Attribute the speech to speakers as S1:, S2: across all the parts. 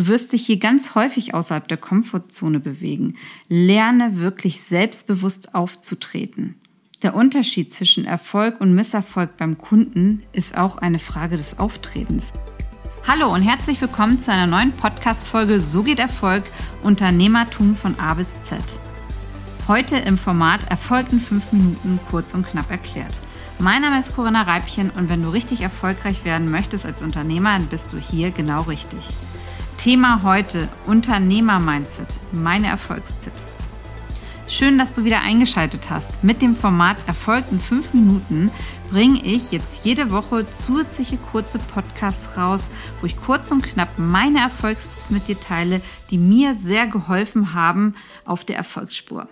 S1: Du wirst dich hier ganz häufig außerhalb der Komfortzone bewegen. Lerne wirklich selbstbewusst aufzutreten. Der Unterschied zwischen Erfolg und Misserfolg beim Kunden ist auch eine Frage des Auftretens. Hallo und herzlich willkommen zu einer neuen Podcast-Folge So geht Erfolg Unternehmertum von A bis Z. Heute im Format Erfolg in fünf Minuten kurz und knapp erklärt. Mein Name ist Corinna Reibchen und wenn du richtig erfolgreich werden möchtest als Unternehmer, dann bist du hier genau richtig. Thema heute Unternehmer-Mindset, meine Erfolgstipps. Schön, dass du wieder eingeschaltet hast. Mit dem Format Erfolg in 5 Minuten bringe ich jetzt jede Woche zusätzliche kurze Podcasts raus, wo ich kurz und knapp meine Erfolgstipps mit dir teile, die mir sehr geholfen haben auf der Erfolgsspur.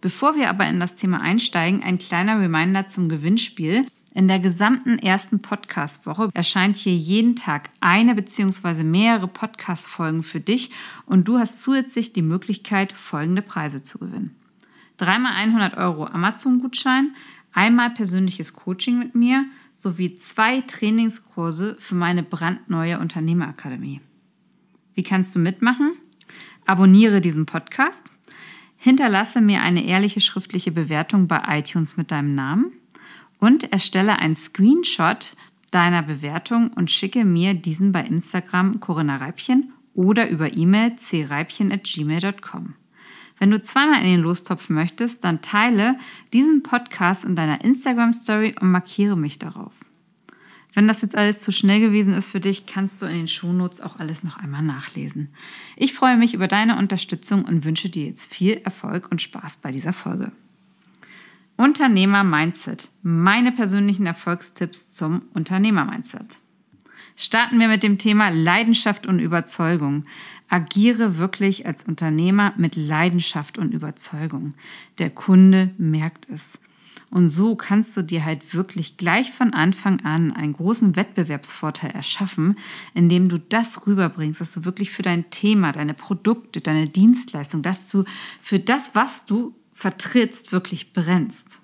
S1: Bevor wir aber in das Thema einsteigen, ein kleiner Reminder zum Gewinnspiel. In der gesamten ersten Podcast-Woche erscheint hier jeden Tag eine bzw. mehrere Podcast-Folgen für dich und du hast zusätzlich die Möglichkeit, folgende Preise zu gewinnen. Dreimal 100 Euro Amazon-Gutschein, einmal persönliches Coaching mit mir sowie zwei Trainingskurse für meine brandneue Unternehmerakademie. Wie kannst du mitmachen? Abonniere diesen Podcast, hinterlasse mir eine ehrliche schriftliche Bewertung bei iTunes mit deinem Namen und erstelle einen Screenshot deiner Bewertung und schicke mir diesen bei Instagram Corinna Reibchen oder über E-Mail creibchen@gmail.com. Wenn du zweimal in den Lostopf möchtest, dann teile diesen Podcast in deiner Instagram Story und markiere mich darauf. Wenn das jetzt alles zu schnell gewesen ist für dich, kannst du in den Shownotes auch alles noch einmal nachlesen. Ich freue mich über deine Unterstützung und wünsche dir jetzt viel Erfolg und Spaß bei dieser Folge. Unternehmer-Mindset. Meine persönlichen Erfolgstipps zum Unternehmer-Mindset. Starten wir mit dem Thema Leidenschaft und Überzeugung. Agiere wirklich als Unternehmer mit Leidenschaft und Überzeugung. Der Kunde merkt es. Und so kannst du dir halt wirklich gleich von Anfang an einen großen Wettbewerbsvorteil erschaffen, indem du das rüberbringst, dass du wirklich für dein Thema, deine Produkte, deine Dienstleistung, dass du für das, was du vertrittst, wirklich brennst.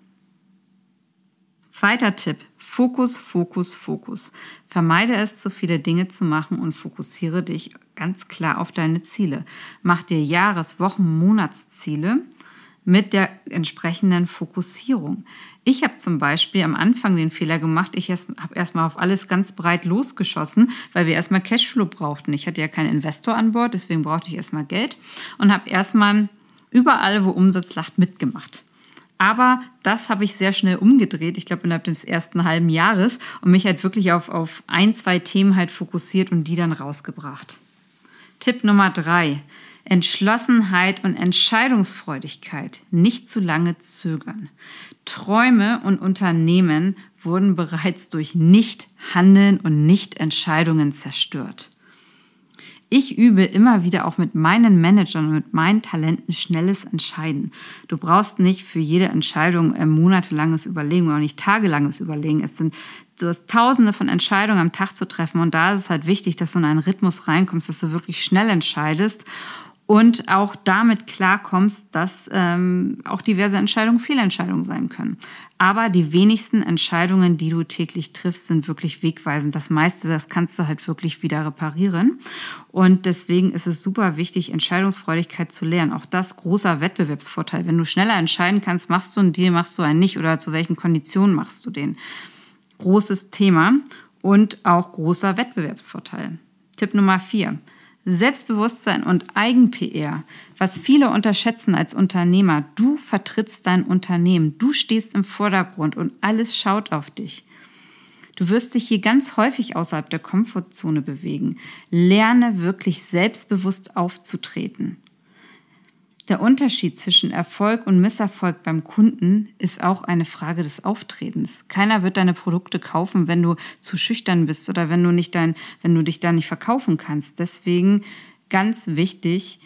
S1: Zweiter Tipp. Fokus, Fokus, Fokus. Vermeide es, zu viele Dinge zu machen und fokussiere dich ganz klar auf deine Ziele. Mach dir Jahres-, Wochen-, Monatsziele mit der entsprechenden Fokussierung. Ich habe zum Beispiel am Anfang den Fehler gemacht, ich habe erstmal auf alles ganz breit losgeschossen, weil wir erstmal Cashflow brauchten. Ich hatte ja keinen Investor an Bord, deswegen brauchte ich erstmal Geld und habe erstmal überall, wo Umsatz lacht, mitgemacht. Aber das habe ich sehr schnell umgedreht, ich glaube innerhalb des ersten halben Jahres und mich halt wirklich auf, auf ein, zwei Themen halt fokussiert und die dann rausgebracht. Tipp Nummer drei. Entschlossenheit und Entscheidungsfreudigkeit. Nicht zu lange zögern. Träume und Unternehmen wurden bereits durch Nicht-Handeln und Nicht-Entscheidungen zerstört. Ich übe immer wieder auch mit meinen Managern und mit meinen Talenten schnelles Entscheiden. Du brauchst nicht für jede Entscheidung äh, monatelanges Überlegen oder nicht tagelanges Überlegen. Es sind du hast tausende von Entscheidungen am Tag zu treffen und da ist es halt wichtig, dass du in einen Rhythmus reinkommst, dass du wirklich schnell entscheidest und auch damit klarkommst, dass ähm, auch diverse Entscheidungen Fehlentscheidungen sein können. Aber die wenigsten Entscheidungen, die du täglich triffst, sind wirklich wegweisend. Das meiste, das kannst du halt wirklich wieder reparieren. Und deswegen ist es super wichtig, Entscheidungsfreudigkeit zu lernen. Auch das großer Wettbewerbsvorteil. Wenn du schneller entscheiden kannst, machst du einen Deal, machst du einen nicht oder zu welchen Konditionen machst du den. Großes Thema und auch großer Wettbewerbsvorteil. Tipp Nummer vier Selbstbewusstsein und Eigen-PR, was viele unterschätzen als Unternehmer. Du vertrittst dein Unternehmen, du stehst im Vordergrund und alles schaut auf dich. Du wirst dich hier ganz häufig außerhalb der Komfortzone bewegen. Lerne wirklich selbstbewusst aufzutreten. Der Unterschied zwischen Erfolg und Misserfolg beim Kunden ist auch eine Frage des Auftretens. Keiner wird deine Produkte kaufen, wenn du zu schüchtern bist oder wenn du nicht dein, wenn du dich da nicht verkaufen kannst. Deswegen ganz wichtig,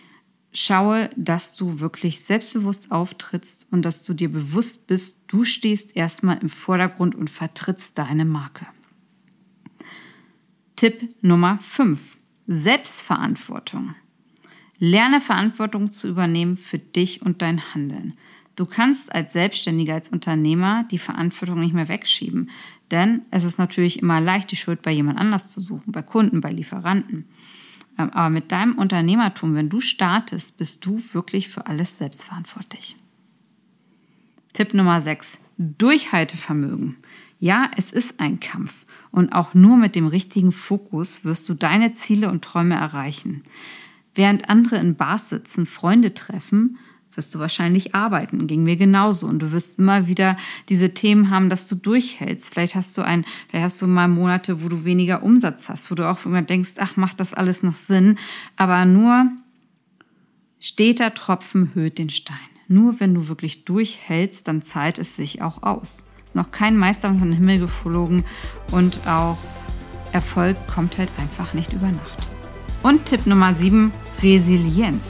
S1: schaue, dass du wirklich selbstbewusst auftrittst und dass du dir bewusst bist, du stehst erstmal im Vordergrund und vertrittst deine Marke. Tipp Nummer 5. Selbstverantwortung. Lerne Verantwortung zu übernehmen für dich und dein Handeln. Du kannst als Selbstständiger, als Unternehmer die Verantwortung nicht mehr wegschieben, denn es ist natürlich immer leicht, die Schuld bei jemand anders zu suchen, bei Kunden, bei Lieferanten. Aber mit deinem Unternehmertum, wenn du startest, bist du wirklich für alles selbstverantwortlich. Tipp Nummer 6. Durchhaltevermögen. Ja, es ist ein Kampf. Und auch nur mit dem richtigen Fokus wirst du deine Ziele und Träume erreichen. Während andere in Bars sitzen, Freunde treffen, wirst du wahrscheinlich arbeiten. Ging mir genauso. Und du wirst immer wieder diese Themen haben, dass du durchhältst. Vielleicht hast du ein, vielleicht hast du mal Monate, wo du weniger Umsatz hast, wo du auch immer denkst, ach, macht das alles noch Sinn? Aber nur steter Tropfen höht den Stein. Nur wenn du wirklich durchhältst, dann zahlt es sich auch aus. Es ist noch kein Meister von den Himmel geflogen und auch Erfolg kommt halt einfach nicht über Nacht. Und Tipp Nummer 7, Resilienz.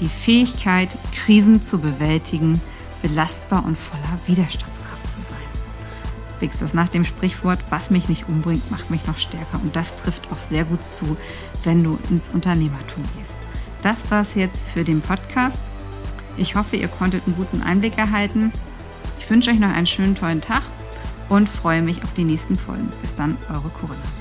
S1: Die Fähigkeit, Krisen zu bewältigen, belastbar und voller Widerstandskraft zu sein. Wächst das nach dem Sprichwort, was mich nicht umbringt, macht mich noch stärker. Und das trifft auch sehr gut zu, wenn du ins Unternehmertum gehst. Das war es jetzt für den Podcast. Ich hoffe, ihr konntet einen guten Einblick erhalten. Ich wünsche euch noch einen schönen, tollen Tag und freue mich auf die nächsten Folgen. Bis dann, eure Corinna.